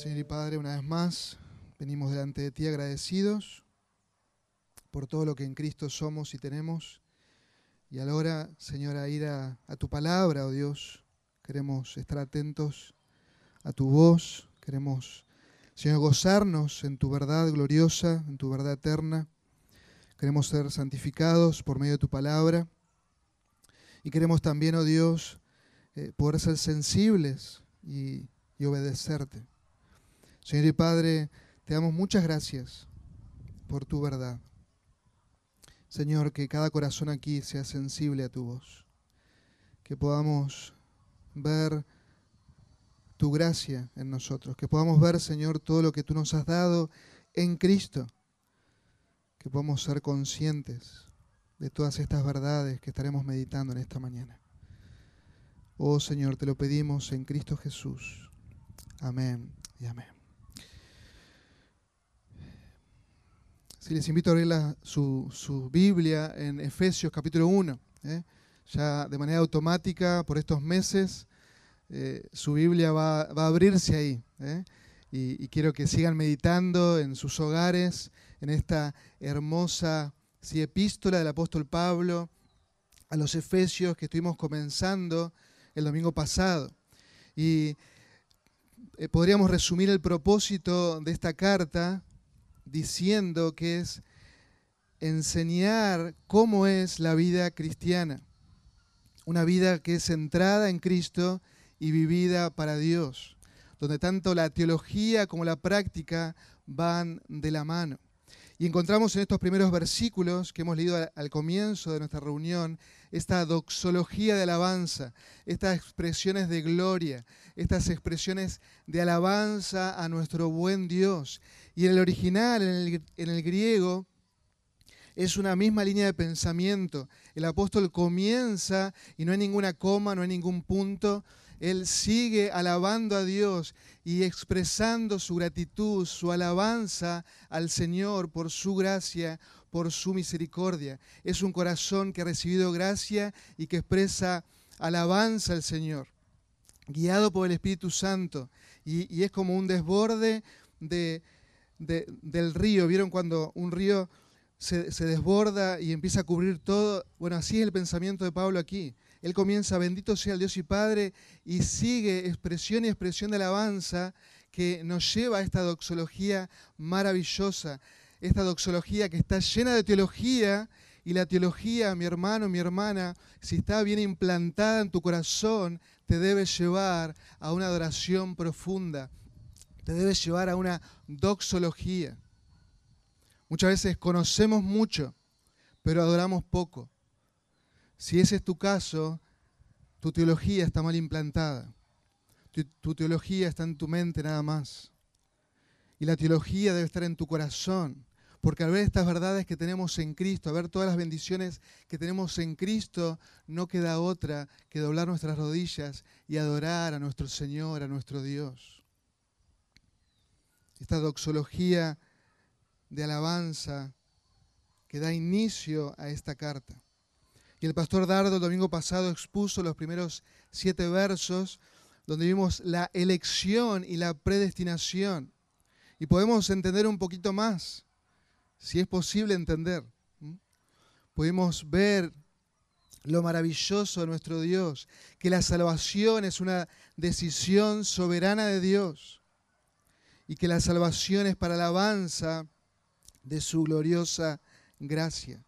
Señor y Padre, una vez más venimos delante de ti agradecidos por todo lo que en Cristo somos y tenemos. Y a la hora, Señor, a ir a, tu palabra, oh Dios, queremos estar atentos a tu voz, queremos, Señor, gozarnos en tu verdad gloriosa, en tu verdad eterna. Queremos ser santificados por medio de tu palabra. Y queremos también, oh Dios, eh, poder ser sensibles y obedecerte. Señor y Padre, te damos muchas gracias por tu verdad. Señor, que cada corazón aquí sea sensible a tu voz. Que podamos ver tu gracia en nosotros. Que podamos ver, Señor, todo lo que tú nos has dado en Cristo. Que podamos ser conscientes de todas estas verdades que estaremos meditando en esta mañana. Oh Señor, te lo pedimos en Cristo Jesús. Amén y amén. Si les invito a abrir su, su, Biblia en Efesios capítulo 1, ¿eh? ya de manera automática por estos meses, eh, su Biblia va, va, a abrirse ahí. ¿eh? Y, y, quiero que sigan meditando en sus hogares, en esta hermosa sí, epístola del apóstol Pablo a los Efesios que estuvimos comenzando el domingo pasado. Y podríamos resumir el propósito de esta carta diciendo que es enseñar cómo es la vida cristiana. Una vida que es centrada en Cristo y vivida para Dios, donde tanto la teología como la práctica van de la mano. Y encontramos en estos primeros versículos que hemos leído al comienzo de nuestra reunión esta doxología de alabanza, estas expresiones de gloria, estas expresiones de alabanza a nuestro buen Dios. Y en el original, en el, griego, es una misma línea de pensamiento. El apóstol comienza y no hay ninguna coma, no hay ningún punto. Él sigue alabando a Dios y expresando su gratitud, su alabanza al Señor por su gracia, por su misericordia. Es un corazón que ha recibido gracia y que expresa alabanza al Señor, guiado por el Espíritu Santo. Y es como un desborde de, de, del río. ¿Vieron cuando un río se, se desborda y empieza a cubrir todo? Bueno, así es el pensamiento de Pablo aquí. Él comienza, bendito sea el Dios y Padre, y sigue expresión y expresión de alabanza que nos lleva a esta doxología maravillosa, esta doxología que está llena de teología, y la teología, mi hermano, mi hermana, si está bien implantada en tu corazón, te debe llevar a una adoración profunda, te debe llevar a una doxología. Muchas veces conocemos mucho, pero adoramos poco. Si ese es tu caso, tu teología está mal implantada. Tu, tu, teología está en tu mente nada más. Y la teología debe estar en tu corazón. Porque al ver estas verdades que tenemos en Cristo, a ver todas las bendiciones que tenemos en Cristo, no queda otra que doblar nuestras rodillas y adorar a nuestro Señor, a nuestro Dios. Esta doxología de alabanza que da inicio a esta carta. Y el pastor Dardo el domingo pasado expuso los primeros siete versos donde vimos la elección y la predestinación. Y podemos entender un poquito más, si es posible entender. Podemos ver lo maravilloso de nuestro Dios, que la salvación es una decisión soberana de Dios y que la salvación es para alabanza de su gloriosa gracia.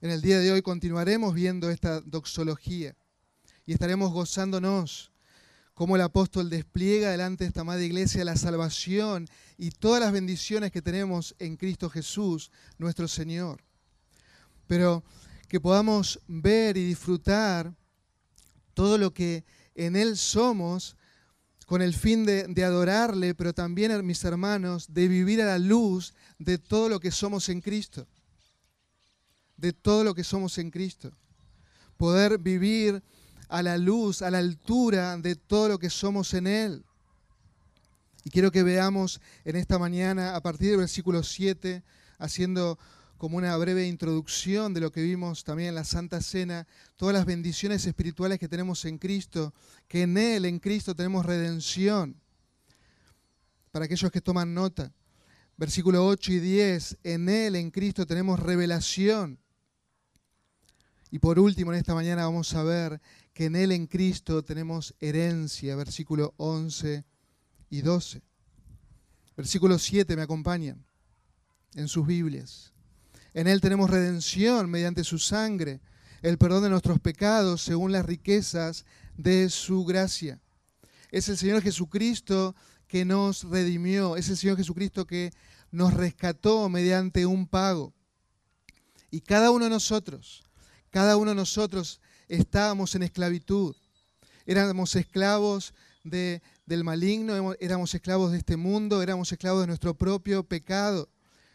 En el día de hoy continuaremos viendo esta doxología y estaremos gozándonos cómo el apóstol despliega delante de esta madre iglesia la salvación y todas las bendiciones que tenemos en Cristo Jesús, nuestro Señor. Pero que podamos ver y disfrutar todo lo que en Él somos con el fin de, adorarle, pero también, mis hermanos, de vivir a la luz de todo lo que somos en Cristo de todo lo que somos en Cristo. Poder vivir a la luz, a la altura de todo lo que somos en Él. Y quiero que veamos en esta mañana, a partir del versículo 7, haciendo como una breve introducción de lo que vimos también en la Santa Cena, todas las bendiciones espirituales que tenemos en Cristo, que en Él, en Cristo, tenemos redención para aquellos que toman nota. Versículo 8 y 10, en Él, en Cristo, tenemos revelación. Y por último, en esta mañana vamos a ver que en Él, en Cristo, tenemos herencia. Versículo 11 y 12. Versículo 7 me acompañan en sus Biblias. En Él tenemos redención mediante su sangre, el perdón de nuestros pecados según las riquezas de su gracia. Es el Señor Jesucristo que nos redimió, es el Señor Jesucristo que nos rescató mediante un pago. Y cada uno de nosotros, cada uno de nosotros estábamos en esclavitud. Éramos esclavos de, del maligno, éramos esclavos de este mundo, éramos esclavos de nuestro propio pecado,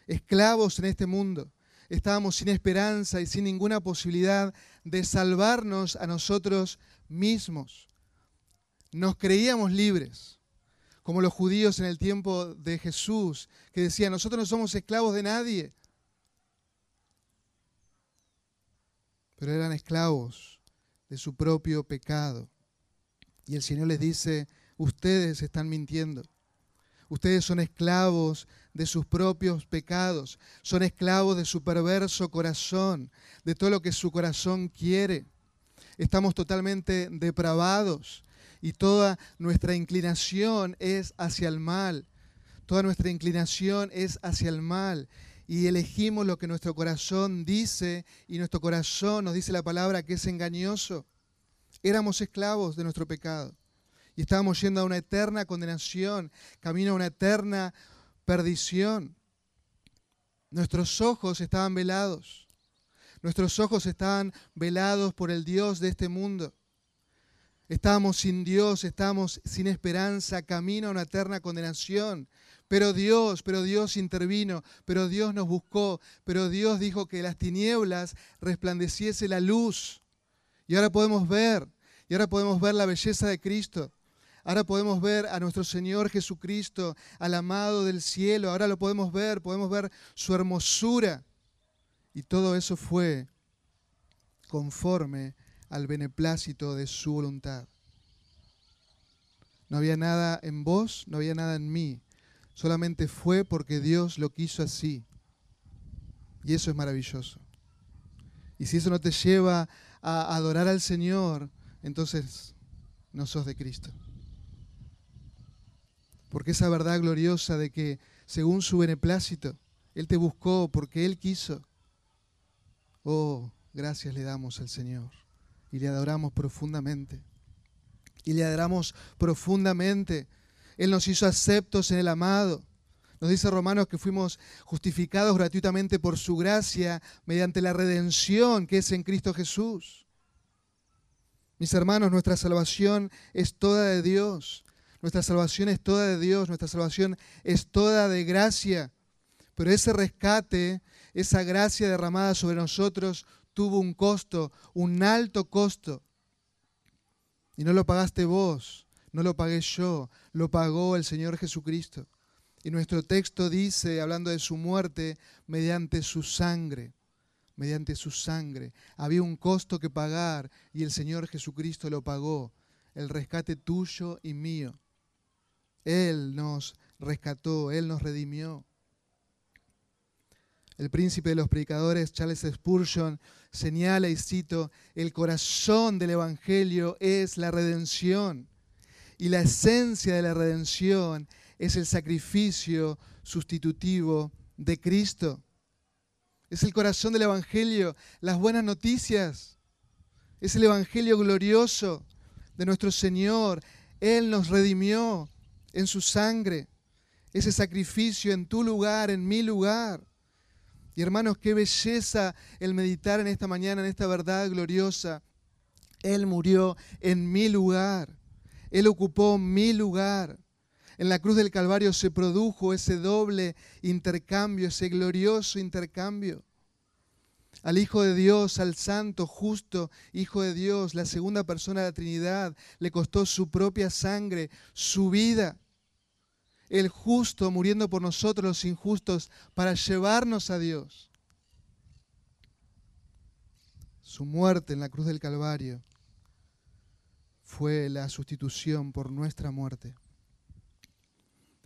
esclavos en este mundo. Estábamos sin esperanza y sin ninguna posibilidad de salvarnos a nosotros mismos. Nos creíamos libres como los judíos en el tiempo de Jesús, que decían, nosotros no somos esclavos de nadie, pero eran esclavos de su propio pecado. Y el Señor les dice, ustedes están mintiendo. Ustedes son esclavos de sus propios pecados, son esclavos de su perverso corazón, de todo lo que su corazón quiere. Estamos totalmente depravados y toda nuestra inclinación es hacia el mal. Toda nuestra inclinación es hacia el mal. Y elegimos lo que nuestro corazón dice y nuestro corazón nos dice la palabra que es engañoso. Éramos esclavos de nuestro pecado y estábamos yendo a una eterna condenación, camino a una eterna perdición. Nuestros ojos estaban velados. Nuestros ojos estaban velados por el Dios de este mundo. Estábamos sin Dios, estábamos sin esperanza, camino a una eterna condenación. Pero Dios, pero Dios intervino, pero Dios nos buscó, pero Dios dijo que las tinieblas resplandeciese la luz. Y ahora podemos ver, y ahora podemos ver la belleza de Cristo. Ahora podemos ver a nuestro Señor Jesucristo, al amado del cielo. Ahora lo podemos ver, podemos ver su hermosura. Y todo eso fue conforme al beneplácito de su voluntad. No había nada en vos, no había nada en mí. Solamente fue porque Dios lo quiso así. Y eso es maravilloso. Y si eso no te lleva a adorar al Señor, entonces no sos de Cristo. Porque esa verdad gloriosa de que según su beneplácito, Él te buscó porque Él quiso. Oh, gracias le damos al Señor y le adoramos profundamente. Y le adoramos profundamente. Él nos hizo aceptos en el amado. Nos dice Romanos que fuimos justificados gratuitamente por su gracia mediante la redención que es en Cristo Jesús. Mis hermanos, nuestra salvación es toda de Dios. Nuestra salvación es toda de Dios. Nuestra salvación es toda de gracia. Pero ese rescate, esa gracia derramada sobre nosotros, tuvo un costo, un alto costo. Y no lo pagaste vos, no lo pagué yo, lo pagó el Señor Jesucristo. Y nuestro texto dice, hablando de su muerte, mediante su sangre, mediante su sangre. Había un costo que pagar y el Señor Jesucristo lo pagó, el rescate tuyo y mío. Él nos rescató, Él nos redimió. El príncipe de los predicadores, Charles Spurgeon, señala y cito, el corazón del Evangelio es la redención y la esencia de la redención es el sacrificio sustitutivo de Cristo. Es el corazón del Evangelio, las buenas noticias. Es el Evangelio glorioso de nuestro Señor. Él nos redimió en su sangre. Ese sacrificio en tu lugar, en mi lugar. Y hermanos, qué belleza el meditar en esta mañana, en esta verdad gloriosa. Él murió en mi lugar. Él ocupó mi lugar. En la cruz del Calvario se produjo ese doble intercambio, ese glorioso intercambio. Al Hijo de Dios, al Santo, justo Hijo de Dios, la segunda persona de la Trinidad, le costó su propia sangre, su vida el justo muriendo por nosotros los injustos para llevarnos a Dios. Su muerte en la cruz del Calvario fue la sustitución por nuestra muerte.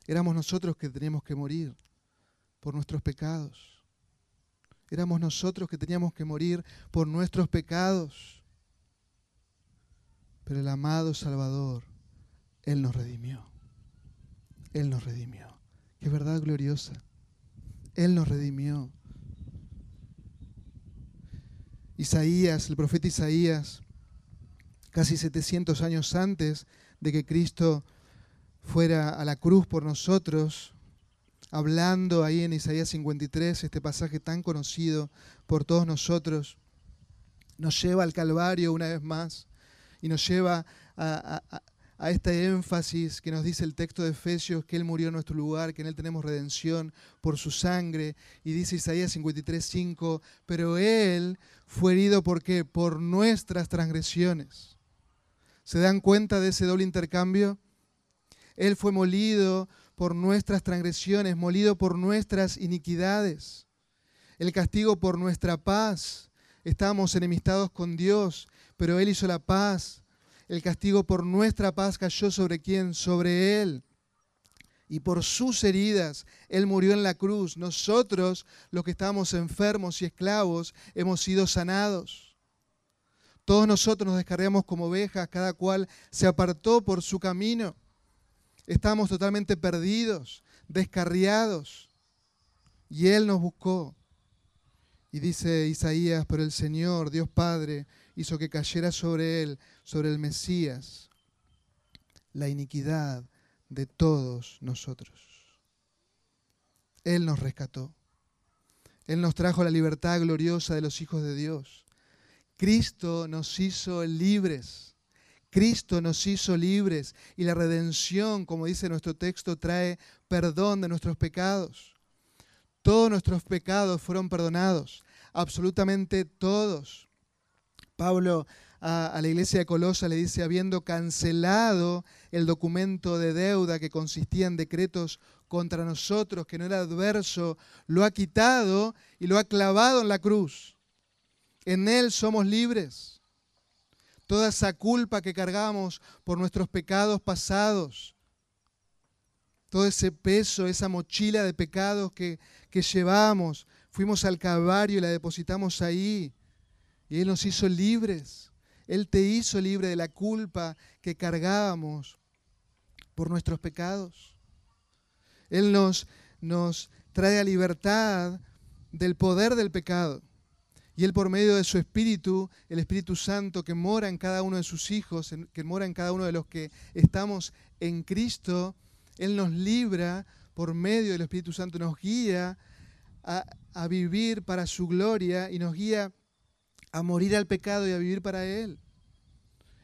Éramos nosotros que teníamos que morir por nuestros pecados. Éramos nosotros que teníamos que morir por nuestros pecados. Pero el amado Salvador, Él nos redimió. Él nos redimió. Qué verdad gloriosa. Él nos redimió. Isaías, el profeta Isaías, casi 700 años antes de que Cristo fuera a la cruz por nosotros, hablando ahí en Isaías 53, este pasaje tan conocido por todos nosotros, nos lleva al Calvario una vez más y nos lleva a, este énfasis que nos dice el texto de Efesios, que Él murió en nuestro lugar, que en Él tenemos redención por su sangre. Y dice Isaías 53, 5, pero Él fue herido por qué? Por nuestras transgresiones. ¿Se dan cuenta de ese doble intercambio? Él fue molido por nuestras transgresiones, molido por nuestras iniquidades. El castigo por nuestra paz. Estábamos enemistados con Dios, pero Él hizo la paz. El castigo por nuestra paz cayó sobre quién? Sobre Él. Y por sus heridas Él murió en la cruz. Nosotros, los que estábamos enfermos y esclavos, hemos sido sanados. Todos nosotros nos descargamos como ovejas, cada cual se apartó por su camino. Estábamos totalmente perdidos, descarriados. Y Él nos buscó. Y dice Isaías, pero el Señor, Dios Padre, hizo que cayera sobre Él, sobre el Mesías, la iniquidad de todos nosotros. Él nos rescató. Él nos trajo la libertad gloriosa de los hijos de Dios. Cristo nos hizo libres. Cristo nos hizo libres y la redención, como dice nuestro texto, trae perdón de nuestros pecados. Todos nuestros pecados fueron perdonados, absolutamente todos. Pablo a, la iglesia de Colosa le dice, habiendo cancelado el documento de deuda que consistía en decretos contra nosotros, que no era adverso, lo ha quitado y lo ha clavado en la cruz. En Él somos libres toda esa culpa que cargamos por nuestros pecados pasados, todo ese peso, esa mochila de pecados que, que llevamos, fuimos al Calvario y la depositamos ahí. Y Él nos hizo libres. Él te hizo libre de la culpa que cargábamos por nuestros pecados. Él nos, nos trae a libertad del poder del pecado. Y Él por medio de su Espíritu, el Espíritu Santo que mora en cada uno de sus hijos, que mora en cada uno de los que estamos en Cristo, Él nos libra por medio del Espíritu Santo, nos guía a, a vivir para su gloria y nos guía a morir al pecado y a vivir para Él.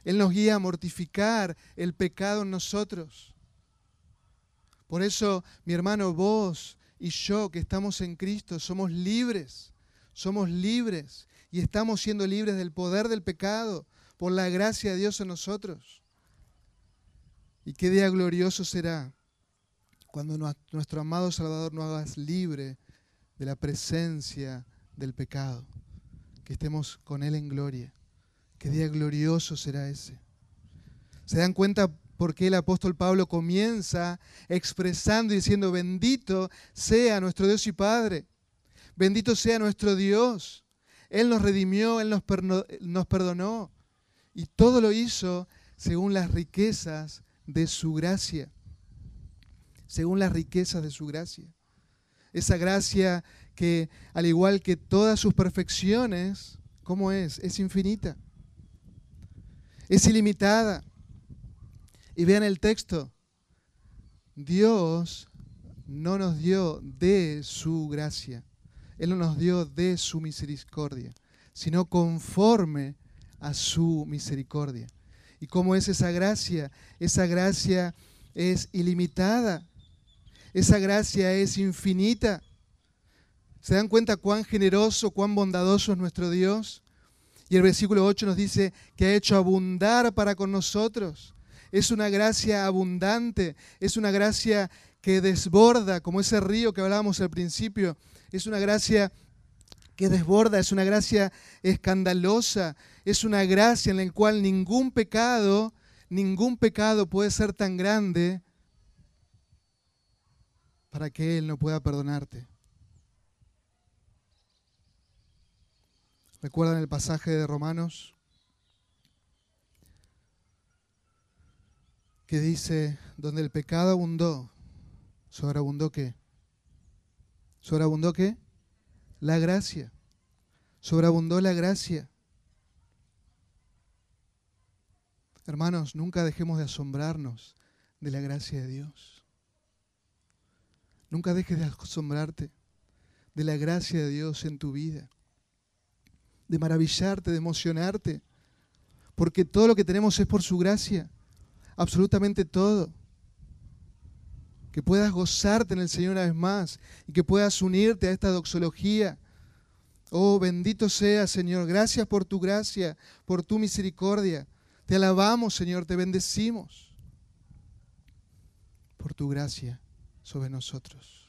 Él nos guía a mortificar el pecado en nosotros. Por eso, mi hermano, vos y yo que estamos en Cristo somos libres somos libres y estamos siendo libres del poder del pecado por la gracia de Dios en nosotros. Y qué día glorioso será cuando nuestro amado Salvador nos haga libre de la presencia del pecado, que estemos con Él en gloria. Qué día glorioso será ese. ¿Se dan cuenta por qué el apóstol Pablo comienza expresando y diciendo, bendito sea nuestro Dios y Padre? Bendito sea nuestro Dios. Él nos redimió, Él nos, perdonó. Y todo lo hizo según las riquezas de su gracia. Según las riquezas de su gracia. Esa gracia que, al igual que todas sus perfecciones, ¿cómo es? Es infinita. Es ilimitada. Y vean el texto. Dios no nos dio de su gracia. Él no nos dio de su misericordia, sino conforme a su misericordia. ¿Y cómo es esa gracia? Esa gracia es ilimitada. Esa gracia es infinita. ¿Se dan cuenta cuán generoso, cuán bondadoso es nuestro Dios? Y el versículo 8 nos dice que ha hecho abundar para con nosotros. Es una gracia abundante, es una gracia que desborda, como ese río que hablábamos al principio, es una gracia que desborda, es una gracia escandalosa, es una gracia en la cual ningún pecado, ningún pecado puede ser tan grande para que Él no pueda perdonarte. ¿Recuerdan el pasaje de Romanos? Que dice, donde el pecado abundó, ¿sobreabundó qué? ¿Sobreabundó qué? La gracia. Sobreabundó la gracia. Hermanos, nunca dejemos de asombrarnos de la gracia de Dios. Nunca dejes de asombrarte de la gracia de Dios en tu vida. De maravillarte, de emocionarte. Porque todo lo que tenemos es por su gracia. Absolutamente todo. Que puedas gozarte en el Señor una vez más y que puedas unirte a esta doxología. Oh, bendito sea, Señor. Gracias por tu gracia, por tu misericordia. Te alabamos, Señor, te bendecimos por tu gracia sobre nosotros.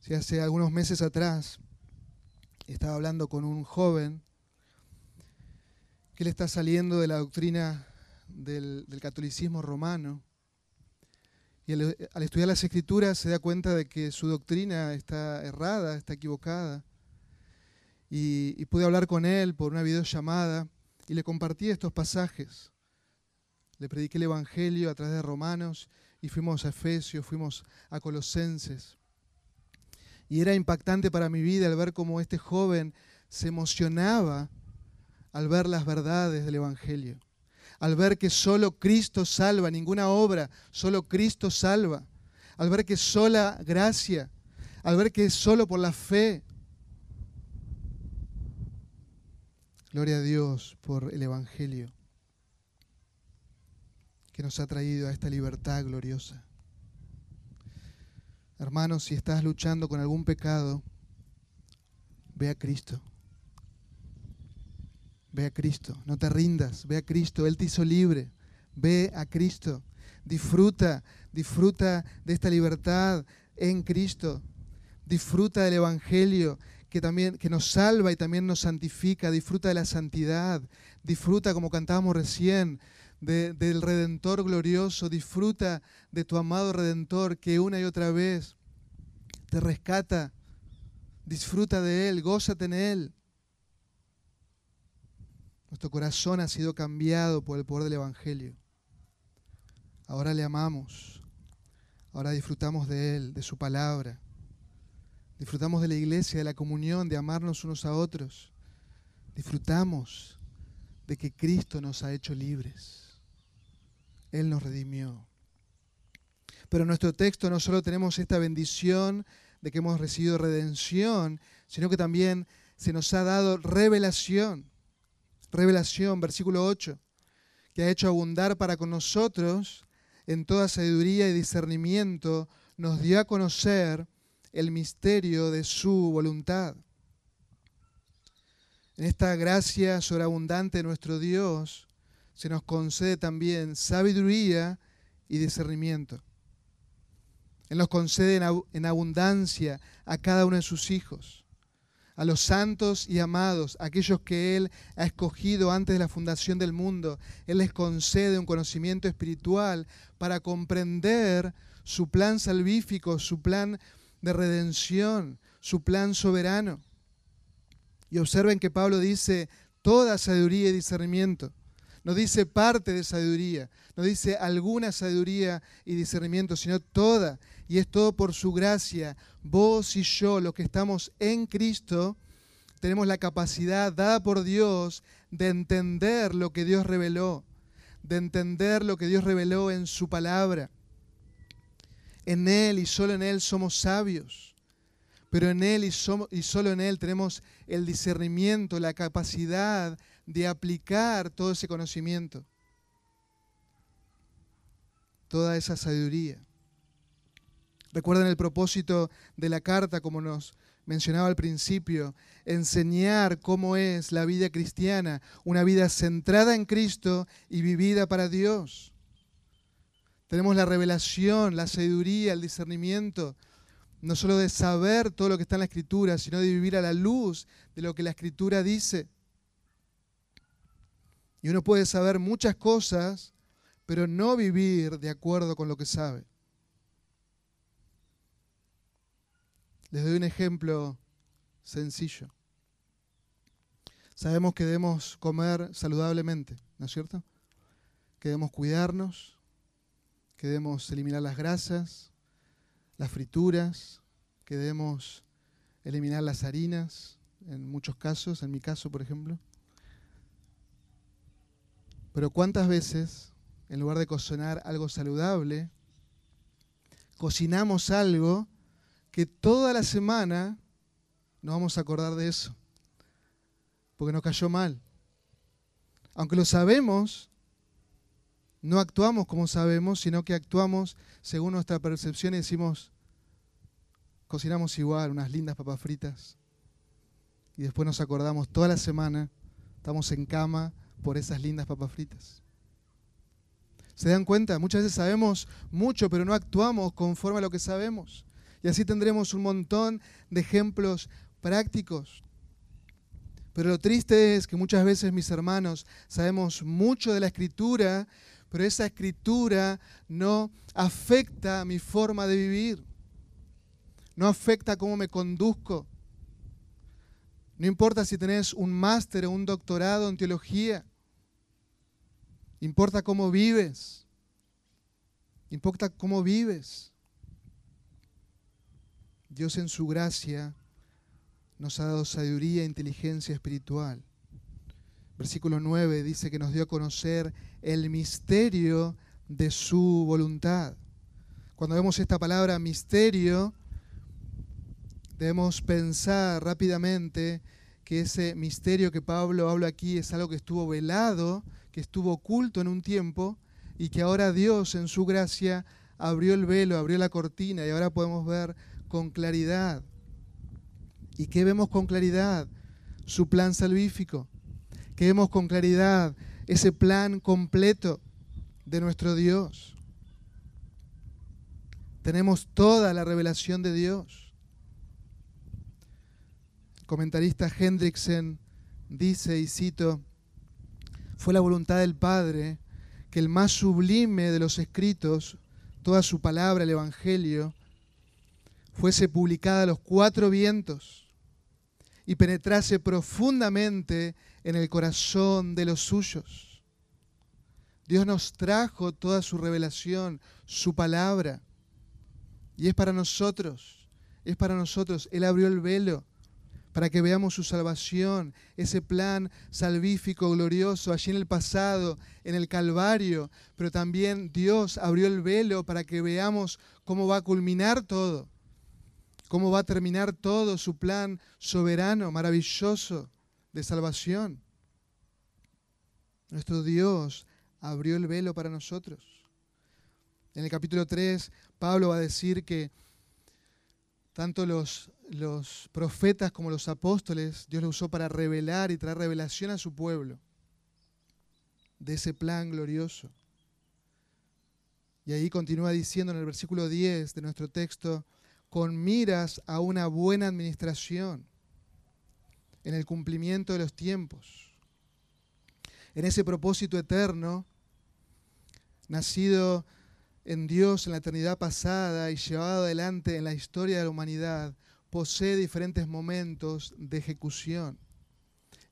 Si hace algunos meses atrás estaba hablando con un joven que le está saliendo de la doctrina del, catolicismo romano y al, estudiar las escrituras se da cuenta de que su doctrina está errada, está equivocada. Y, y pude hablar con él por una videollamada y le compartí estos pasajes. Le prediqué el Evangelio a través de Romanos y fuimos a Efesios, fuimos a Colosenses. Y era impactante para mi vida al ver cómo este joven se emocionaba al ver las verdades del Evangelio, al ver que solo Cristo salva, ninguna obra, solo Cristo salva, al ver que sola gracia, al ver que solo por la fe Gloria a Dios por el Evangelio que nos ha traído a esta libertad gloriosa. Hermanos, si estás luchando con algún pecado, ve a Cristo. Ve a Cristo, no te rindas, ve a Cristo, Él te hizo libre, ve a Cristo, disfruta, disfruta de esta libertad en Cristo, disfruta del Evangelio, que también que nos salva y también nos santifica, disfruta de la santidad, disfruta como cantábamos recién del redentor glorioso, disfruta de tu amado redentor que una y otra vez te rescata, disfruta de él, gózate en él. Nuestro corazón ha sido cambiado por el poder del evangelio. Ahora le amamos. Ahora disfrutamos de él, de su palabra. Disfrutamos de la iglesia, de la comunión, de amarnos unos a otros. Disfrutamos de que Cristo nos ha hecho libres. Él nos redimió. Pero en nuestro texto no solo tenemos esta bendición de que hemos recibido redención, sino que también se nos ha dado revelación. Revelación, versículo 8, que ha hecho abundar para con nosotros en toda sabiduría y discernimiento, nos dio a conocer el misterio de su voluntad. En esta gracia sobreabundante de nuestro Dios se nos concede también sabiduría y discernimiento. Él nos concede en abundancia a cada uno de sus hijos, a los santos y amados, aquellos que Él ha escogido antes de la fundación del mundo. Él les concede un conocimiento espiritual para comprender su plan salvífico, su plan de redención, su plan soberano. Y observen que Pablo dice toda sabiduría y discernimiento. No dice parte de sabiduría, no dice alguna sabiduría y discernimiento, sino toda. Y es todo por su gracia. Vos y yo, los que estamos en Cristo, tenemos la capacidad dada por Dios de entender lo que Dios reveló, de entender lo que Dios reveló en su palabra. En Él y solo en Él somos sabios. Pero en Él y, y solo en Él tenemos el discernimiento, la capacidad de aplicar todo ese conocimiento, toda esa sabiduría. Recuerden el propósito de la carta, como nos mencionaba al principio, enseñar cómo es la vida cristiana, una vida centrada en Cristo y vivida para Dios. Tenemos la revelación, la sabiduría, el discernimiento, no solo de saber todo lo que está en la Escritura, sino de vivir a la luz de lo que la Escritura dice. Y uno puede saber muchas cosas, pero no vivir de acuerdo con lo que sabe. Les doy un ejemplo sencillo. Sabemos que debemos comer saludablemente, ¿no es cierto? Que debemos cuidarnos, que debemos eliminar las grasas, las frituras, que debemos eliminar las harinas, en muchos casos, en mi caso, por ejemplo. Pero ¿cuántas veces, en lugar de cocinar algo saludable, cocinamos algo que toda la semana nos vamos a acordar de eso? Porque nos cayó mal. Aunque lo sabemos, no actuamos como sabemos, sino que actuamos según nuestra percepción y decimos, cocinamos igual, unas lindas papas fritas. Y después nos acordamos toda la semana, estamos en cama por esas lindas papas fritas. ¿Se dan cuenta? Muchas veces sabemos mucho, pero no actuamos conforme a lo que sabemos. Y así tendremos un montón de ejemplos prácticos. Pero lo triste es que muchas veces, mis hermanos, sabemos mucho de la escritura, pero esa escritura no afecta mi forma de vivir, no afecta cómo me conduzco. No importa si tenés un máster o un doctorado en teología, importa cómo vives, importa cómo vives. Dios en su gracia nos ha dado sabiduría e inteligencia espiritual. Versículo 9 dice que nos dio a conocer el misterio de su voluntad. Cuando vemos esta palabra misterio, debemos pensar rápidamente que ese misterio que Pablo habla aquí es algo que estuvo velado, que estuvo oculto en un tiempo y que ahora Dios en su gracia abrió el velo, abrió la cortina y ahora podemos ver con claridad. ¿Y qué vemos con claridad? Su plan salvífico que vemos con claridad ese plan completo de nuestro Dios. Tenemos toda la revelación de Dios. El comentarista Hendrickson dice, y cito, fue la voluntad del Padre que el más sublime de los escritos, toda su palabra, el Evangelio, fuese publicada a los cuatro vientos y penetrase profundamente en el corazón de los suyos. Dios nos trajo toda su revelación, su palabra, y es para nosotros, es para nosotros. Él abrió el velo para que veamos su salvación, ese plan salvífico, glorioso, allí en el pasado, en el Calvario, pero también Dios abrió el velo para que veamos cómo va a culminar todo, cómo va a terminar todo su plan soberano, maravilloso de salvación. Nuestro Dios abrió el velo para nosotros. En el capítulo 3, Pablo va a decir que tanto los, los profetas como los apóstoles, Dios los usó para revelar y traer revelación a su pueblo de ese plan glorioso. Y ahí continúa diciendo en el versículo 10 de nuestro texto, con miras a una buena administración en el cumplimiento de los tiempos, en ese propósito eterno, nacido en Dios en la eternidad pasada y llevado adelante en la historia de la humanidad, posee diferentes momentos de ejecución.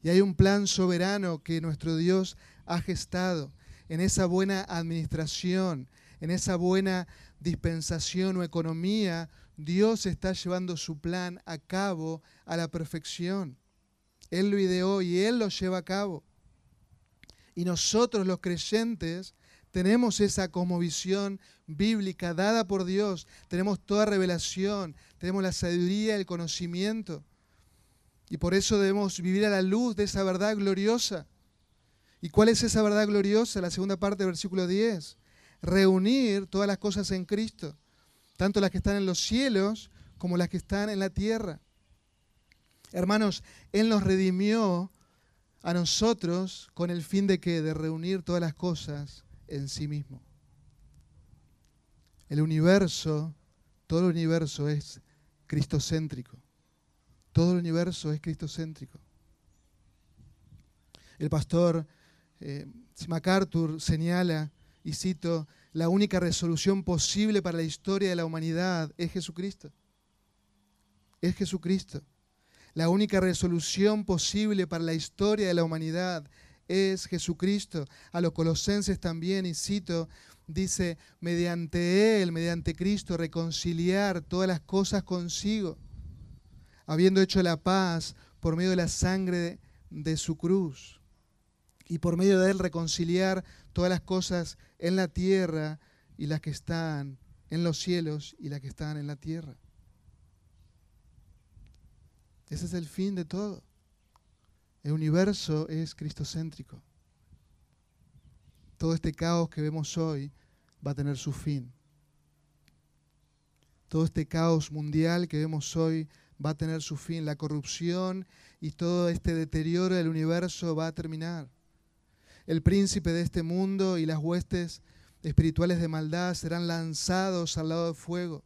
Y hay un plan soberano que nuestro Dios ha gestado en esa buena administración, en esa buena dispensación o economía. Dios está llevando su plan a cabo a la perfección. Él lo ideó y Él lo lleva a cabo. Y nosotros los creyentes tenemos esa visión bíblica dada por Dios, tenemos toda revelación, tenemos la sabiduría, el conocimiento. Y por eso debemos vivir a la luz de esa verdad gloriosa. ¿Y cuál es esa verdad gloriosa? La segunda parte del versículo 10. Reunir todas las cosas en Cristo, tanto las que están en los cielos como las que están en la tierra. Hermanos, Él nos redimió a nosotros con el fin de que de reunir todas las cosas en sí mismo. El universo, todo el universo es cristocéntrico. Todo el universo es cristocéntrico. El pastor eh, MacArthur señala, y cito, la única resolución posible para la historia de la humanidad es Jesucristo. es Jesucristo. La única resolución posible para la historia de la humanidad es Jesucristo. A los colosenses también, y cito, dice, mediante Él, mediante Cristo, reconciliar todas las cosas consigo, habiendo hecho la paz por medio de la sangre de, su cruz, y por medio de Él reconciliar todas las cosas en la tierra y las que están en los cielos y las que están en la tierra. Ese es el fin de todo. El universo es cristocéntrico. Todo este caos que vemos hoy va a tener su fin. Todo este caos mundial que vemos hoy va a tener su fin. La corrupción y todo este deterioro del universo va a terminar. El príncipe de este mundo y las huestes espirituales de maldad serán lanzados al lado del fuego.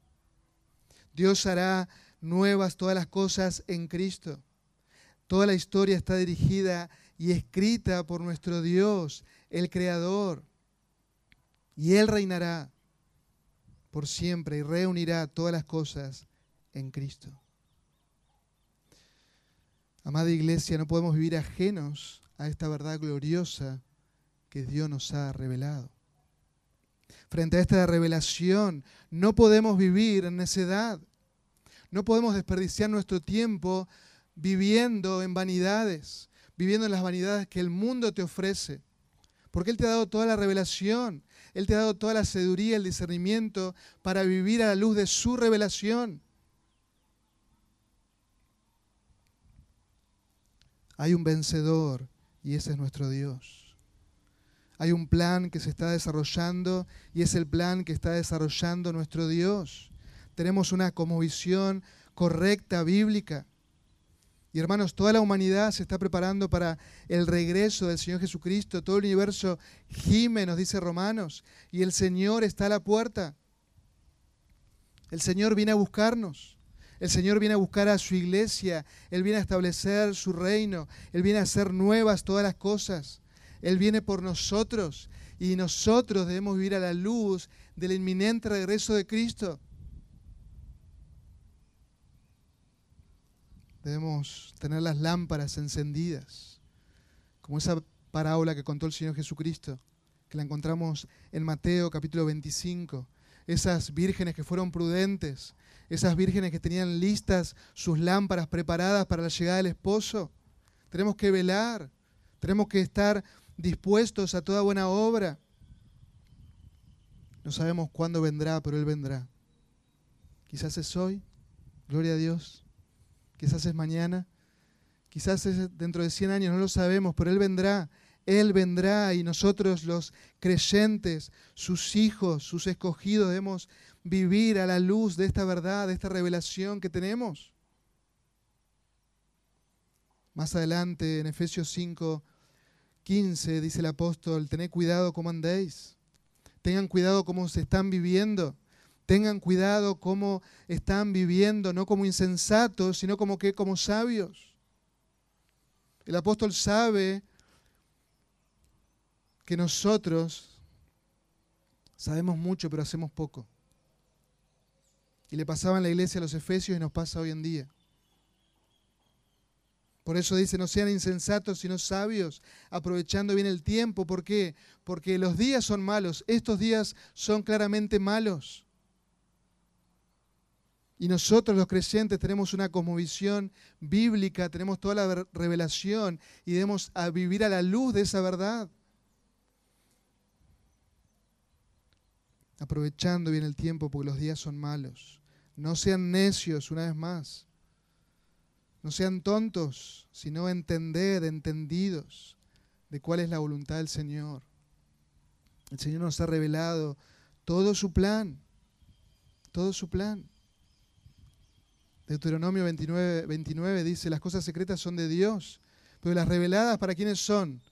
Dios hará nuevas todas las cosas en Cristo. Toda la historia está dirigida y escrita por nuestro Dios, el Creador. Y Él reinará por siempre y reunirá todas las cosas en Cristo. Amada iglesia, no podemos vivir ajenos a esta verdad gloriosa que Dios nos ha revelado. Frente a esta revelación, no podemos vivir en necedad. No podemos desperdiciar nuestro tiempo viviendo en vanidades, viviendo en las vanidades que el mundo te ofrece. Porque Él te ha dado toda la revelación, Él te ha dado toda la sabiduría, el discernimiento para vivir a la luz de su revelación. Hay un vencedor y ese es nuestro Dios. Hay un plan que se está desarrollando y es el plan que está desarrollando nuestro Dios tenemos una visión correcta, bíblica. Y hermanos, toda la humanidad se está preparando para el regreso del Señor Jesucristo. Todo el universo gime, nos dice Romanos, y el Señor está a la puerta. El Señor viene a buscarnos. El Señor viene a buscar a su iglesia. Él viene a establecer su reino. Él viene a hacer nuevas todas las cosas. Él viene por nosotros. Y nosotros debemos vivir a la luz del inminente regreso de Cristo. Debemos tener las lámparas encendidas, como esa parábola que contó el Señor Jesucristo, que la encontramos en Mateo capítulo 25. Esas vírgenes que fueron prudentes, esas vírgenes que tenían listas sus lámparas preparadas para la llegada del esposo. Tenemos que velar, tenemos que estar dispuestos a toda buena obra. No sabemos cuándo vendrá, pero Él vendrá. Quizás es hoy, gloria a Dios quizás es mañana, quizás es dentro de 100 años, no lo sabemos, pero Él vendrá, Él vendrá y nosotros los creyentes, sus hijos, sus escogidos, debemos vivir a la luz de esta verdad, de esta revelación que tenemos. Más adelante, en Efesios 5, 15, dice el apóstol, tened cuidado cómo andéis, tengan cuidado cómo se están viviendo Tengan cuidado cómo están viviendo, no como insensatos, sino como que como sabios. El apóstol sabe que nosotros sabemos mucho, pero hacemos poco. Y le pasaba en la iglesia a los efesios y nos pasa hoy en día. Por eso dice, no sean insensatos, sino sabios, aprovechando bien el tiempo. ¿Por qué? Porque los días son malos. Estos días son claramente malos. Y nosotros los creyentes tenemos una cosmovisión bíblica, tenemos toda la revelación y debemos vivir a la luz de esa verdad. Aprovechando bien el tiempo porque los días son malos. No sean necios una vez más. No sean tontos, sino entender, entendidos de cuál es la voluntad del Señor. El Señor nos ha revelado todo su plan, todo su plan. Deuteronomio 29, 29 dice, las cosas secretas son de Dios, pero las reveladas para quiénes son?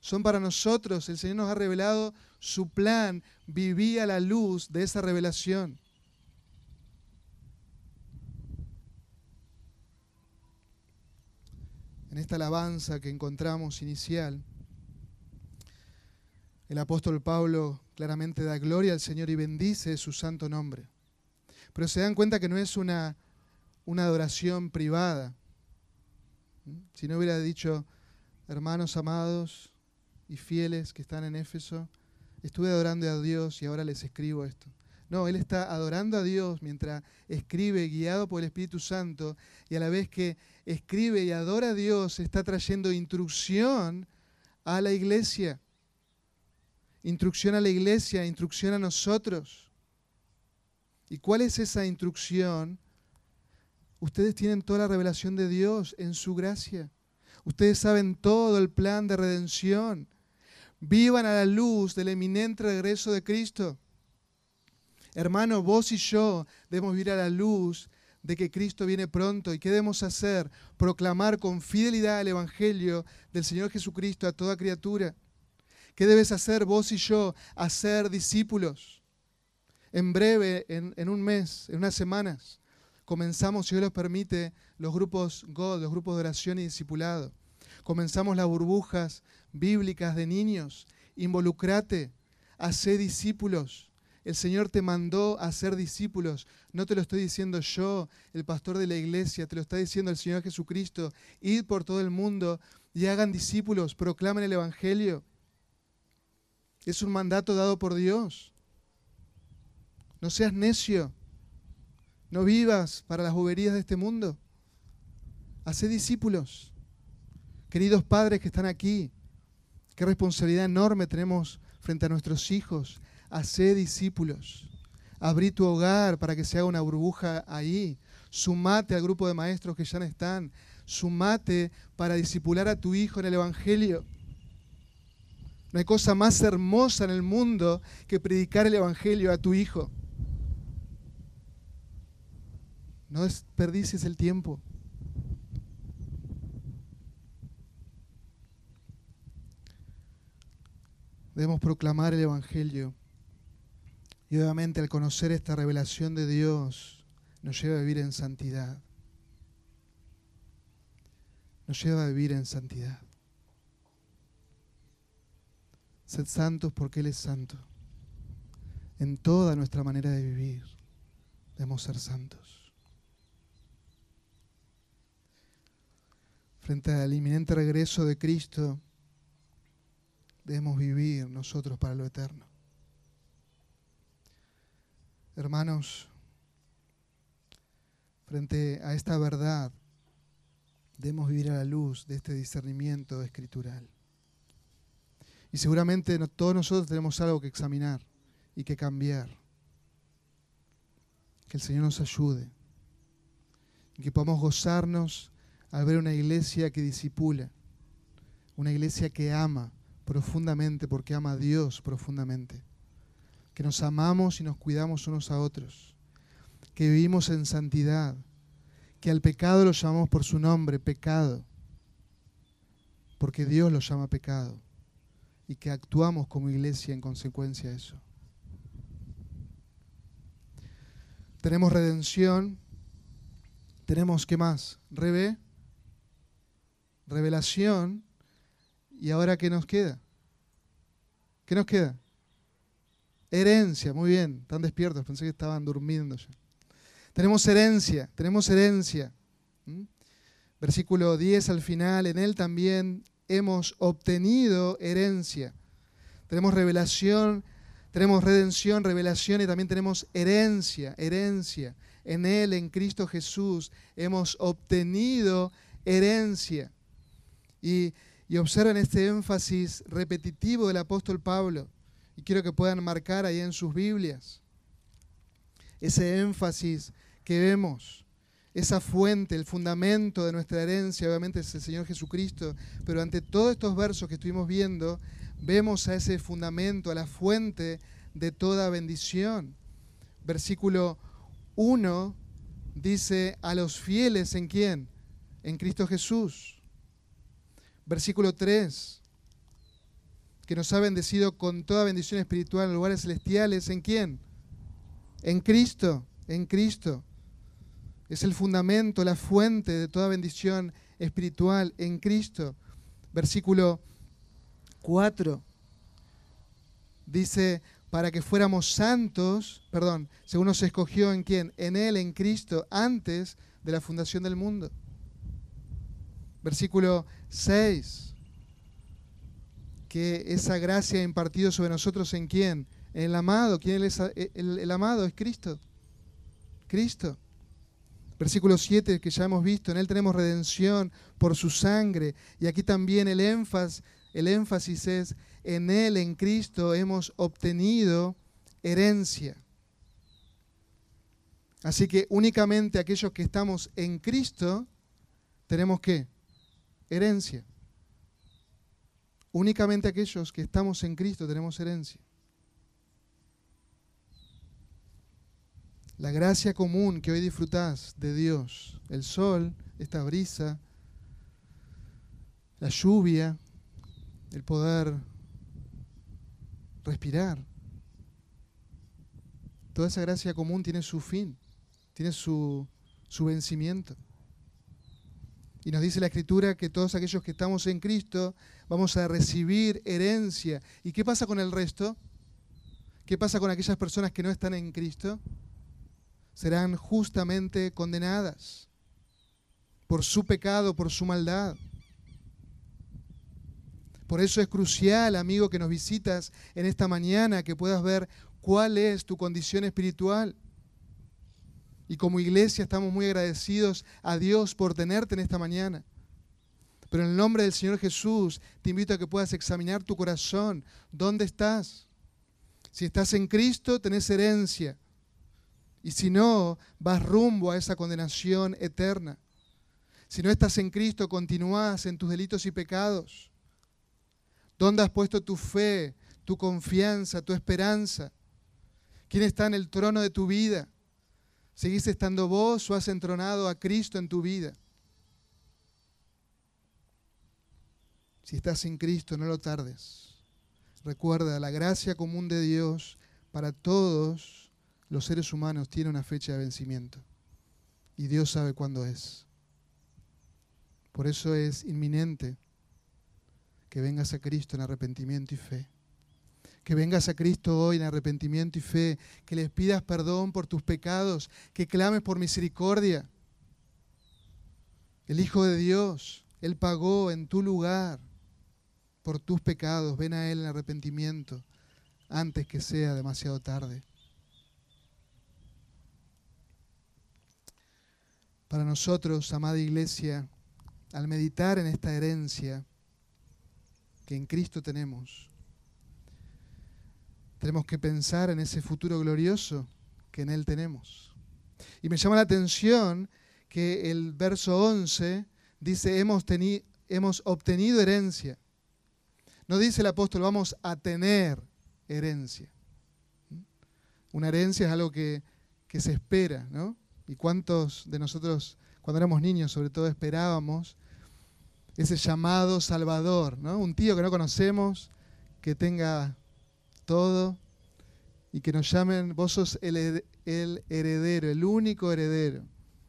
Son para nosotros. El Señor nos ha revelado su plan. Vivía la luz de esa revelación. En esta alabanza que encontramos inicial, el apóstol Pablo claramente da gloria al Señor y bendice su santo nombre. Pero se dan cuenta que no es una una adoración privada. Si no hubiera dicho, hermanos amados y fieles que están en Éfeso, estuve adorando a Dios y ahora les escribo esto. No, él está adorando a Dios mientras escribe, guiado por el Espíritu Santo, y a la vez que escribe y adora a Dios, está trayendo instrucción a la iglesia. Instrucción a la iglesia, instrucción a nosotros. ¿Y cuál es esa instrucción? Ustedes tienen toda la revelación de Dios en su gracia. Ustedes saben todo el plan de redención. Vivan a la luz del eminente regreso de Cristo. Hermano, vos y yo debemos vivir a la luz de que Cristo viene pronto. ¿Y qué debemos hacer? Proclamar con fidelidad el Evangelio del Señor Jesucristo a toda criatura. ¿Qué debes hacer vos y yo? Hacer discípulos. En breve, en, en un mes, en unas semanas, comenzamos, si Dios lo permite, los grupos God, los grupos de oración y discipulado. Comenzamos las burbujas bíblicas de niños. Involucrate, hace discípulos. El Señor te mandó a ser discípulos. No te lo estoy diciendo yo, el pastor de la iglesia, te lo está diciendo el Señor Jesucristo. Id por todo el mundo y hagan discípulos, proclamen el Evangelio. Es un mandato dado por Dios. No seas necio. No vivas para las boberías de este mundo. Hacé discípulos. Queridos padres que están aquí, qué responsabilidad enorme tenemos frente a nuestros hijos Hacé discípulos. Abrí tu hogar para que se haga una burbuja ahí. Sumate al grupo de maestros que ya están. Sumate para discipular a tu hijo en el Evangelio. No hay cosa más hermosa en el mundo que predicar el Evangelio a tu hijo. No desperdicies el tiempo. Debemos proclamar el Evangelio y obviamente al conocer esta revelación de Dios nos lleva a vivir en santidad. Nos lleva a vivir en santidad. Sed santos porque Él es santo. En toda nuestra manera de vivir debemos ser santos. Frente al inminente regreso de Cristo, debemos vivir nosotros para lo eterno. Hermanos, frente a esta verdad, debemos vivir a la luz de este discernimiento escritural. Y seguramente todos nosotros tenemos algo que examinar y que cambiar. Que el Señor nos ayude. Y que podamos gozarnos al ver una iglesia que disipula. Una iglesia que ama profundamente porque ama a Dios profundamente que nos amamos y nos cuidamos unos a otros, que vivimos en santidad, que al pecado lo llamamos por su nombre, pecado, porque Dios lo llama pecado, y que actuamos como iglesia en consecuencia de eso. Tenemos redención, tenemos, ¿qué más? Rebe, revelación, y ahora ¿qué nos queda? ¿Qué nos queda? Herencia, muy bien, están despiertos, pensé que estaban durmiendo ya. Tenemos herencia, tenemos herencia. Versículo 10 al final, en él también hemos obtenido herencia. Tenemos revelación, tenemos redención, revelación y también tenemos herencia, herencia. En él, en Cristo Jesús, hemos obtenido herencia. Y, y observen este énfasis repetitivo del apóstol Pablo. Y quiero que puedan marcar ahí en sus Biblias ese énfasis que vemos, esa fuente, el fundamento de nuestra herencia, obviamente es el Señor Jesucristo, pero ante todos estos versos que estuvimos viendo, vemos a ese fundamento, a la fuente de toda bendición. Versículo 1 dice, a los fieles en quién? En Cristo Jesús. Versículo 3, que nos ha bendecido con toda bendición espiritual en lugares celestiales. ¿En quién? En Cristo, en Cristo. Es el fundamento, la fuente de toda bendición espiritual en Cristo. Versículo 4 dice, para que fuéramos santos, perdón, según nos escogió en quién, en Él, en Cristo, antes de la fundación del mundo. Versículo 6, que esa gracia ha impartido sobre nosotros en quién, en el amado, ¿quién es el, amado? Es Cristo. Cristo. Versículo 7 que ya hemos visto, en Él tenemos redención por su sangre. Y aquí también el énfasis, el énfasis es, en Él, en Cristo, hemos obtenido herencia. Así que únicamente aquellos que estamos en Cristo tenemos qué? Herencia. Únicamente aquellos que estamos en Cristo tenemos herencia. la gracia común que hoy disfrutás de Dios, el sol, esta brisa, la lluvia, el poder respirar. Toda esa gracia común tiene su fin, tiene su, su vencimiento. Y nos dice la Escritura que todos aquellos que estamos en Cristo vamos a recibir herencia. ¿Y qué pasa con el resto? ¿Qué pasa con aquellas personas que no están en Cristo? serán justamente condenadas por su pecado, por su maldad. Por eso es crucial, amigo, que nos visitas en esta mañana, que puedas ver cuál es tu condición espiritual. Y como iglesia estamos muy agradecidos a Dios por tenerte en esta mañana. Pero en el nombre del Señor Jesús te invito a que puedas examinar tu corazón. ¿Dónde estás? Si estás en Cristo, tenés herencia. Y si no, vas rumbo a esa condenación eterna. Si no estás en Cristo, continúas en tus delitos y pecados. ¿Dónde has puesto tu fe, tu confianza, tu esperanza? ¿Quién está en el trono de tu vida? ¿Seguís estando vos o has entronado a Cristo en tu vida? Si estás en Cristo, no lo tardes. Recuerda la gracia común de Dios para todos los seres humanos tienen una fecha de vencimiento y Dios sabe cuándo es. Por eso es inminente que vengas a Cristo en arrepentimiento y fe. Que vengas a Cristo hoy en arrepentimiento y fe, que les pidas perdón por tus pecados, que clames por misericordia. El Hijo de Dios, Él pagó en tu lugar por tus pecados. Ven a Él en arrepentimiento antes que sea demasiado tarde. Para nosotros, amada iglesia, al meditar en esta herencia que en Cristo tenemos, tenemos que pensar en ese futuro glorioso que en Él tenemos. Y me llama la atención que el verso 11 dice, hemos, hemos obtenido herencia. No dice el apóstol, vamos a tener herencia. Una herencia es algo que, que se espera, ¿no? ¿Y cuántos de nosotros, cuando éramos niños, sobre todo esperábamos ese llamado salvador, ¿no? Un tío que no conocemos, que tenga todo y que nos llamen, vos sos el, el heredero, el único heredero.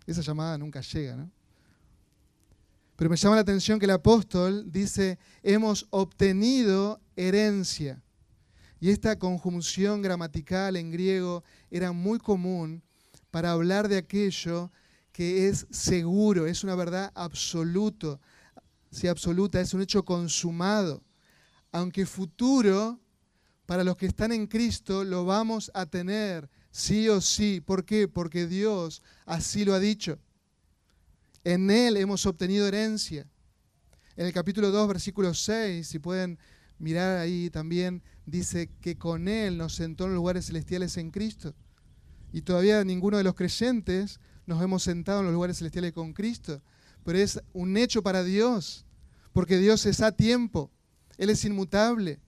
Esa llamada nunca llega, ¿no? Pero me llama la atención que el apóstol dice, hemos obtenido herencia. Y esta conjunción gramatical en griego era muy común para hablar de aquello que es seguro, es una verdad absoluta, si absoluta, es un hecho consumado. Aunque futuro, para los que están en Cristo, lo vamos a tener sí o sí. ¿Por qué? Porque Dios así lo ha dicho. En Él hemos obtenido herencia. En el capítulo 2, versículo 6, si pueden mirar ahí también, dice que con Él nos sentó en lugares celestiales en Cristo. Y todavía ninguno de los creyentes nos hemos sentado en los lugares celestiales con Cristo. Pero es un hecho para Dios, porque Dios es a tiempo, Él es inmutable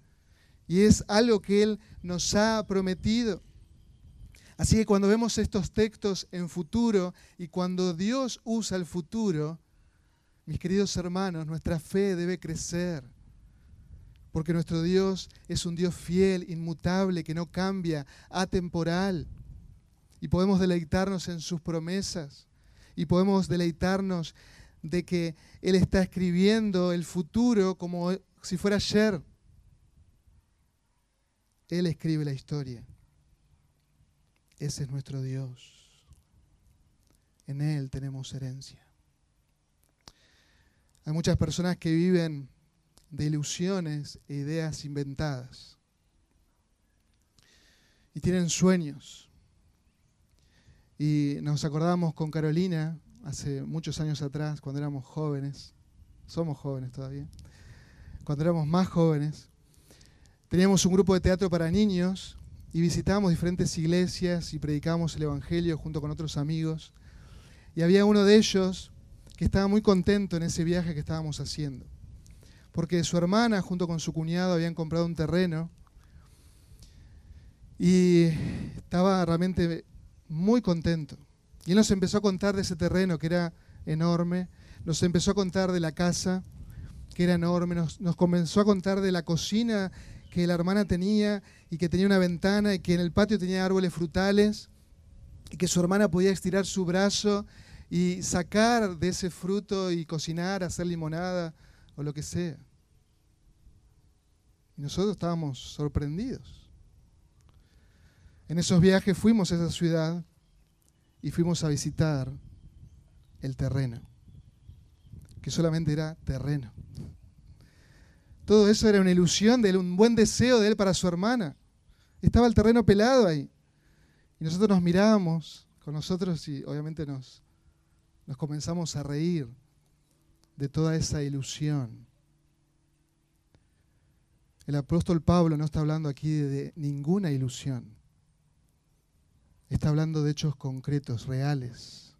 y es algo que Él nos ha prometido. Así que cuando vemos estos textos en futuro y cuando Dios usa el futuro, mis queridos hermanos, nuestra fe debe crecer. Porque nuestro Dios es un Dios fiel, inmutable, que no cambia, atemporal y podemos deleitarnos en sus promesas y podemos deleitarnos de que Él está escribiendo el futuro como si fuera ayer. Él escribe la historia. Ese es nuestro Dios. En Él tenemos herencia. Hay muchas personas que viven de ilusiones e ideas inventadas. Y tienen sueños. Y nos acordamos con Carolina hace muchos años atrás, cuando éramos jóvenes, somos jóvenes todavía, cuando éramos más jóvenes, teníamos un grupo de teatro para niños y visitábamos diferentes iglesias y predicábamos el Evangelio junto con otros amigos. Y había uno de ellos que estaba muy contento en ese viaje que estábamos haciendo, porque su hermana junto con su cuñado habían comprado un terreno y estaba realmente muy contento. Y él nos empezó a contar de ese terreno que era enorme, nos empezó a contar de la casa que era enorme, nos, comenzó a contar de la cocina que la hermana tenía y que tenía una ventana y que en el patio tenía árboles frutales y que su hermana podía estirar su brazo y sacar de ese fruto y cocinar, hacer limonada o lo que sea. Y nosotros estábamos sorprendidos. En esos viajes fuimos a esa ciudad y fuimos a visitar el terreno, que solamente era terreno. Todo eso era una ilusión de él, un buen deseo de él para su hermana. Estaba el terreno pelado ahí. Y nosotros nos mirábamos con nosotros y obviamente nos, nos comenzamos a reír de toda esa ilusión. El apóstol Pablo no está hablando aquí de ninguna ilusión. Está hablando de hechos concretos, reales.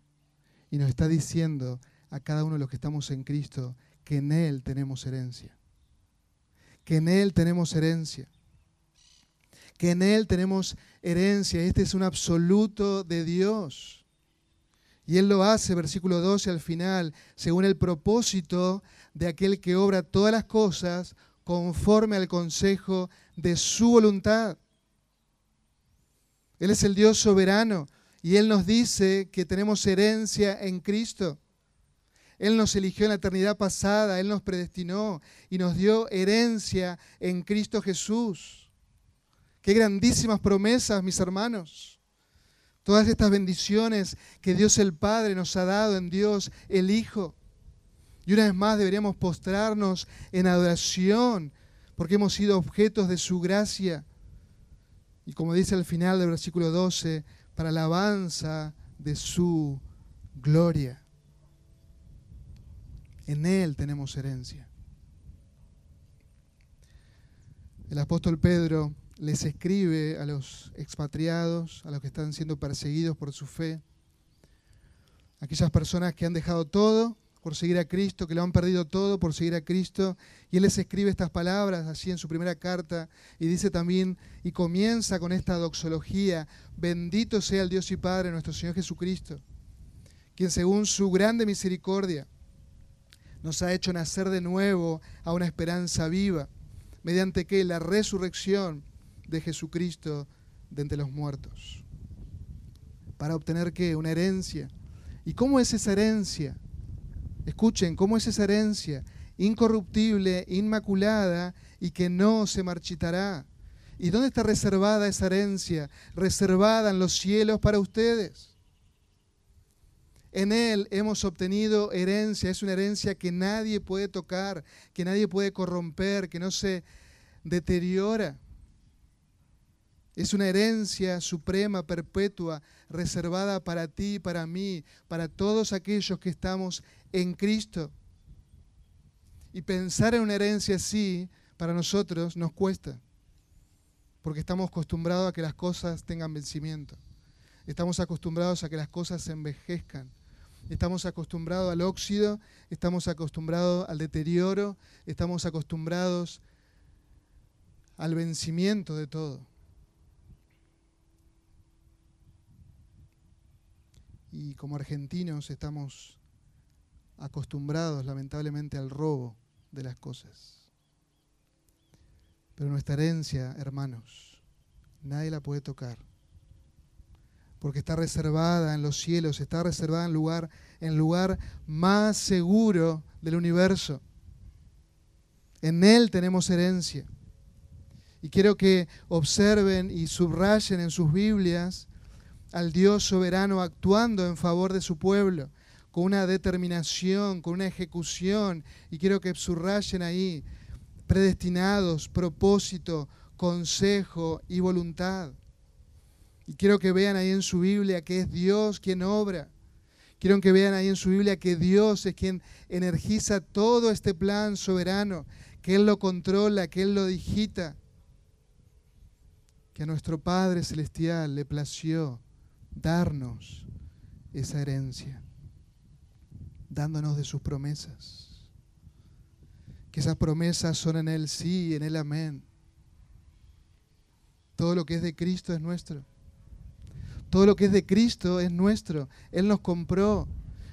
Y nos está diciendo a cada uno de los que estamos en Cristo que en Él tenemos herencia. Que en Él tenemos herencia. Que en Él tenemos herencia. Este es un absoluto de Dios. Y Él lo hace, versículo 12 al final, según el propósito de aquel que obra todas las cosas conforme al consejo de su voluntad. Él es el Dios soberano y Él nos dice que tenemos herencia en Cristo. Él nos eligió en la eternidad pasada, Él nos predestinó y nos dio herencia en Cristo Jesús. Qué grandísimas promesas, mis hermanos. Todas estas bendiciones que Dios el Padre nos ha dado en Dios el Hijo. Y una vez más deberíamos postrarnos en adoración porque hemos sido objetos de su gracia y como dice al final del versículo 12, para alabanza de su gloria. En Él tenemos herencia. El apóstol Pedro les escribe a los expatriados, a los que están siendo perseguidos por su fe, aquellas personas que han dejado todo por seguir a Cristo, que lo han perdido todo por seguir a Cristo. Y Él les escribe estas palabras así en su primera carta y dice también, y comienza con esta doxología, bendito sea el Dios y Padre nuestro Señor Jesucristo, quien según su grande misericordia nos ha hecho nacer de nuevo a una esperanza viva, mediante que la resurrección de Jesucristo de entre los muertos, para obtener qué? Una herencia. ¿Y cómo es esa herencia? Escuchen cómo es esa herencia, incorruptible, inmaculada y que no se marchitará. ¿Y dónde está reservada esa herencia? Reservada en los cielos para ustedes. En Él hemos obtenido herencia, es una herencia que nadie puede tocar, que nadie puede corromper, que no se deteriora. Es una herencia suprema, perpetua, reservada para ti, para mí, para todos aquellos que estamos en Cristo. Y pensar en una herencia así, para nosotros nos cuesta, porque estamos acostumbrados a que las cosas tengan vencimiento. Estamos acostumbrados a que las cosas se envejezcan. Estamos acostumbrados al óxido, estamos acostumbrados al deterioro, estamos acostumbrados al vencimiento de todo. Y como argentinos estamos acostumbrados lamentablemente al robo de las cosas. Pero nuestra herencia, hermanos, nadie la puede tocar. Porque está reservada en los cielos, está reservada en lugar en lugar más seguro del universo. En él tenemos herencia. Y quiero que observen y subrayen en sus Biblias al Dios soberano actuando en favor de su pueblo, con una determinación, con una ejecución. Y quiero que subrayen ahí predestinados, propósito, consejo y voluntad. Y quiero que vean ahí en su Biblia que es Dios quien obra. Quiero que vean ahí en su Biblia que Dios es quien energiza todo este plan soberano, que Él lo controla, que Él lo digita, que a nuestro Padre Celestial le plació darnos esa herencia, dándonos de sus promesas. Que esas promesas son en Él sí, en Él amén. Todo lo que es de Cristo es nuestro. Todo lo que es de Cristo es nuestro. Él nos compró.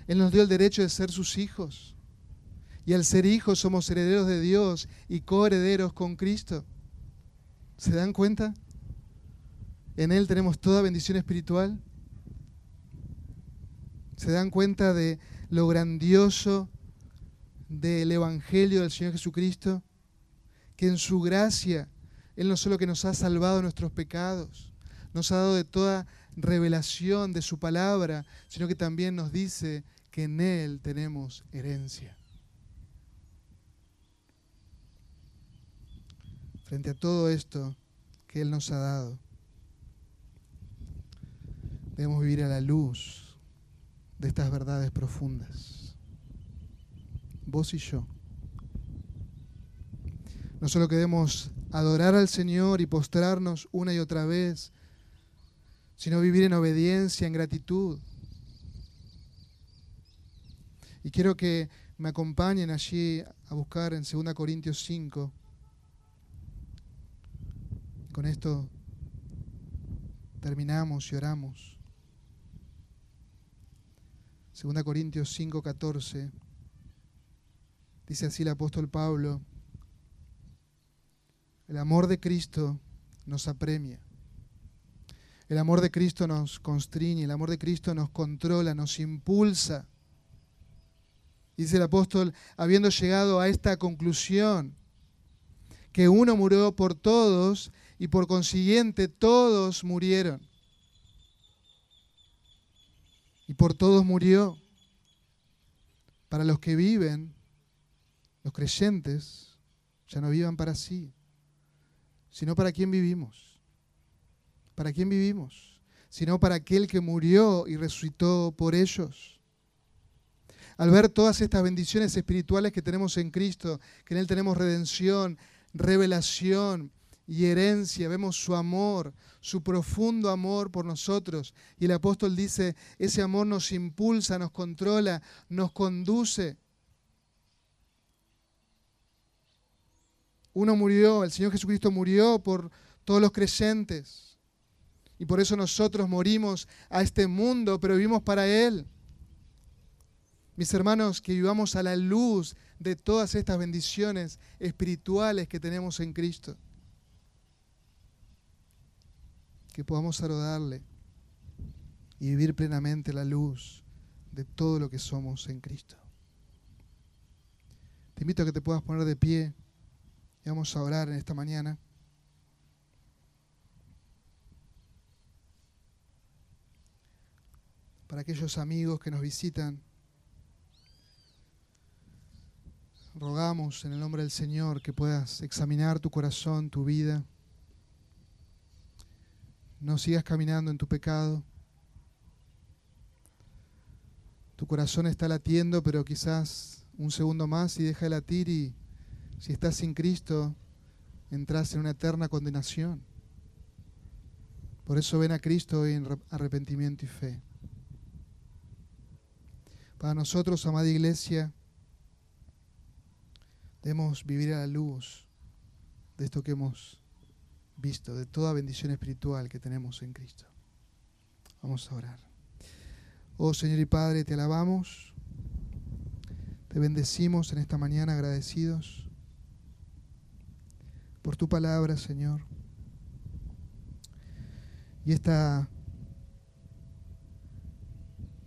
Él nos dio el derecho de ser sus hijos. Y al ser hijos somos herederos de Dios y coherederos con Cristo. ¿Se dan cuenta? En Él tenemos toda bendición espiritual. ¿Se dan cuenta de lo grandioso del Evangelio del Señor Jesucristo? Que en su gracia Él no solo que nos ha salvado de nuestros pecados, nos ha dado de toda revelación de su palabra, sino que también nos dice que en Él tenemos herencia. Frente a todo esto que Él nos ha dado, debemos vivir a la luz de estas verdades profundas. Vos y yo. No solo queremos adorar al Señor y postrarnos una y otra vez sino vivir en obediencia, en gratitud. Y quiero que me acompañen allí a buscar en 2 Corintios 5. Con esto terminamos y oramos. 2 Corintios 5, 14. Dice así el apóstol Pablo, el amor de Cristo nos apremia el amor de Cristo nos constriñe, el amor de Cristo nos controla, nos impulsa. Dice el apóstol, habiendo llegado a esta conclusión, que uno murió por todos y por consiguiente todos murieron. Y por todos murió. Para los que viven, los creyentes, ya no vivan para sí, sino para quien vivimos ¿Para quién vivimos? Sino para aquel que murió y resucitó por ellos. Al ver todas estas bendiciones espirituales que tenemos en Cristo, que en Él tenemos redención, revelación y herencia, vemos su amor, su profundo amor por nosotros. Y el apóstol dice, ese amor nos impulsa, nos controla, nos conduce. Uno murió, el Señor Jesucristo murió por todos los creyentes. Y por eso nosotros morimos a este mundo, pero vivimos para Él. Mis hermanos, que vivamos a la luz de todas estas bendiciones espirituales que tenemos en Cristo. Que podamos saludarle y vivir plenamente la luz de todo lo que somos en Cristo. Te invito a que te puedas poner de pie y vamos a orar en esta mañana. Para aquellos amigos que nos visitan. Rogamos en el nombre del Señor que puedas examinar tu corazón, tu vida. No sigas caminando en tu pecado. Tu corazón está latiendo, pero quizás un segundo más y deja de latir y si estás sin Cristo, entras en una eterna condenación. Por eso ven a Cristo hoy en arrepentimiento y fe. Para nosotros, amada iglesia, debemos vivir a la luz de esto que hemos visto, de toda bendición espiritual que tenemos en Cristo. Vamos a orar. Oh Señor y Padre, te alabamos, te bendecimos en esta mañana agradecidos por tu palabra, Señor. Y esta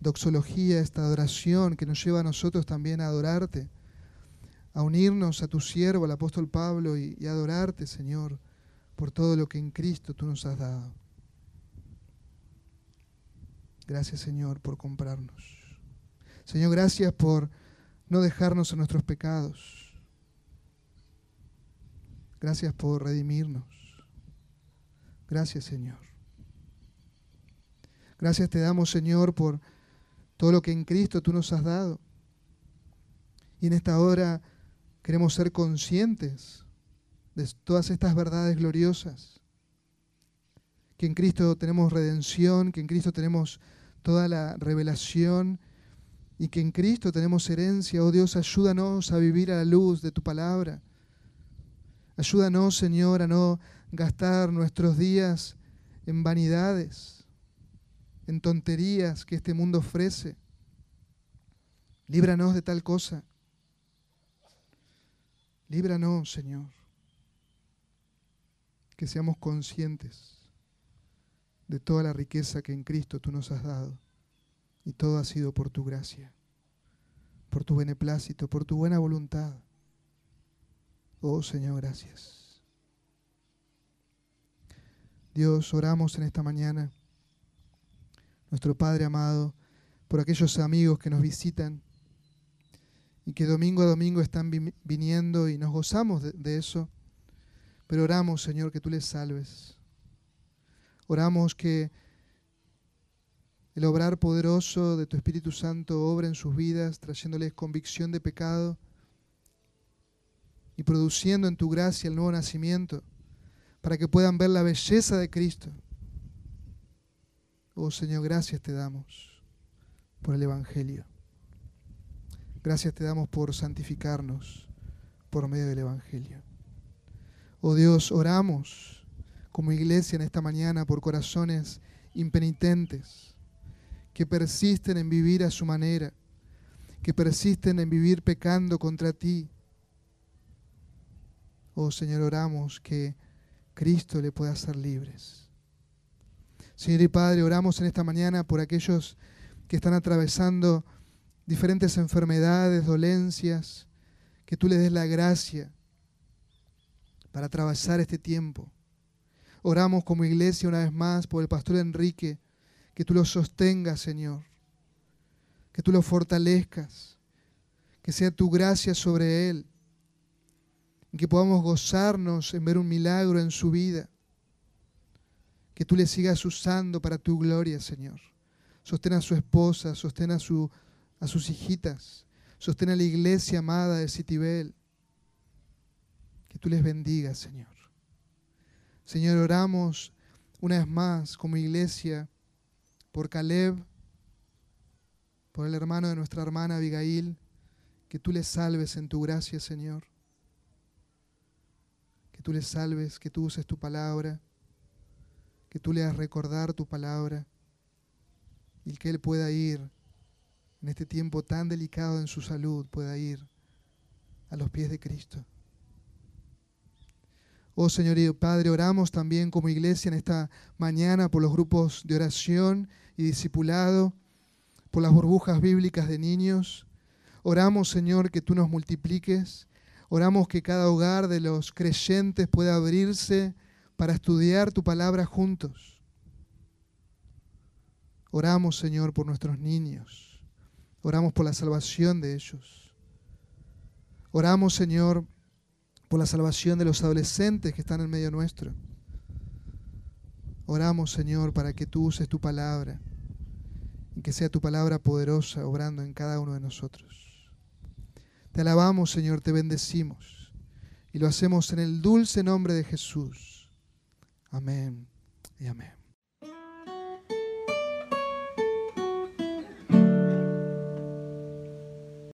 doxología, esta adoración que nos lleva a nosotros también a adorarte, a unirnos a tu siervo, el apóstol Pablo, y, adorarte, Señor, por todo lo que en Cristo tú nos has dado. Gracias Señor por comprarnos. Señor, gracias por no dejarnos en nuestros pecados. Gracias por redimirnos. Gracias Señor. Gracias te damos Señor por todo lo que en Cristo tú nos has dado. Y en esta hora queremos ser conscientes de todas estas verdades gloriosas. Que en Cristo tenemos redención, que en Cristo tenemos toda la revelación y que en Cristo tenemos herencia. Oh Dios, ayúdanos a vivir a la luz de tu palabra. Ayúdanos, Señor, a no gastar nuestros días en vanidades, en tonterías que este mundo ofrece. Líbranos de tal cosa. Líbranos, Señor que seamos conscientes de toda la riqueza que en Cristo tú nos has dado. Y todo ha sido por tu gracia, por tu beneplácito, por tu buena voluntad. Oh Señor, gracias. Dios, oramos en esta mañana, nuestro Padre amado, por aquellos amigos que nos visitan y que domingo a domingo están viniendo y nos gozamos de, eso pero oramos, Señor, que tú les salves. Oramos que el obrar poderoso de tu Espíritu Santo obra en sus vidas, trayéndoles convicción de pecado y produciendo en tu gracia el nuevo nacimiento, para que puedan ver la belleza de Cristo. Oh Señor, gracias te damos por el Evangelio. Gracias te damos por santificarnos por medio del Evangelio. Oh Dios, oramos como iglesia en esta mañana por corazones impenitentes que persisten en vivir a su manera, que persisten en vivir pecando contra ti. Oh Señor, oramos que Cristo le pueda hacer libres. Señor y Padre, oramos en esta mañana por aquellos que están atravesando diferentes enfermedades, dolencias, que tú les des la gracia para atravesar este tiempo. Oramos como iglesia una vez más por el pastor Enrique, que tú lo sostengas, Señor, que tú lo fortalezcas, que sea tu gracia sobre él, y que podamos gozarnos en ver un milagro en su vida, que tú le sigas usando para tu gloria, Señor. Sostén a su esposa, sostén a, su, a sus hijitas, sostén a la iglesia amada de Citibel que tú les bendigas, Señor. Señor, oramos una vez más como iglesia por Caleb, por el hermano de nuestra hermana Abigail, que tú les salves en tu gracia, Señor. Que tú les salves, que tú uses tu palabra, que tú le hagas recordar tu palabra y que él pueda ir en este tiempo tan delicado en su salud, pueda ir a los pies de Cristo. Oh Señor y Padre, oramos también como iglesia en esta mañana por los grupos de oración y discipulado, por las burbujas bíblicas de niños. Oramos, Señor, que tú nos multipliques. Oramos que cada hogar de los creyentes pueda abrirse para estudiar tu palabra juntos. Oramos, Señor, por nuestros niños. Oramos por la salvación de ellos. Oramos, Señor, por la salvación de los adolescentes que están en medio nuestro. Oramos, Señor, para que tú uses tu palabra y que sea tu palabra poderosa obrando en cada uno de nosotros. Te alabamos, Señor, te bendecimos y lo hacemos en el dulce nombre de Jesús. Amén y amén.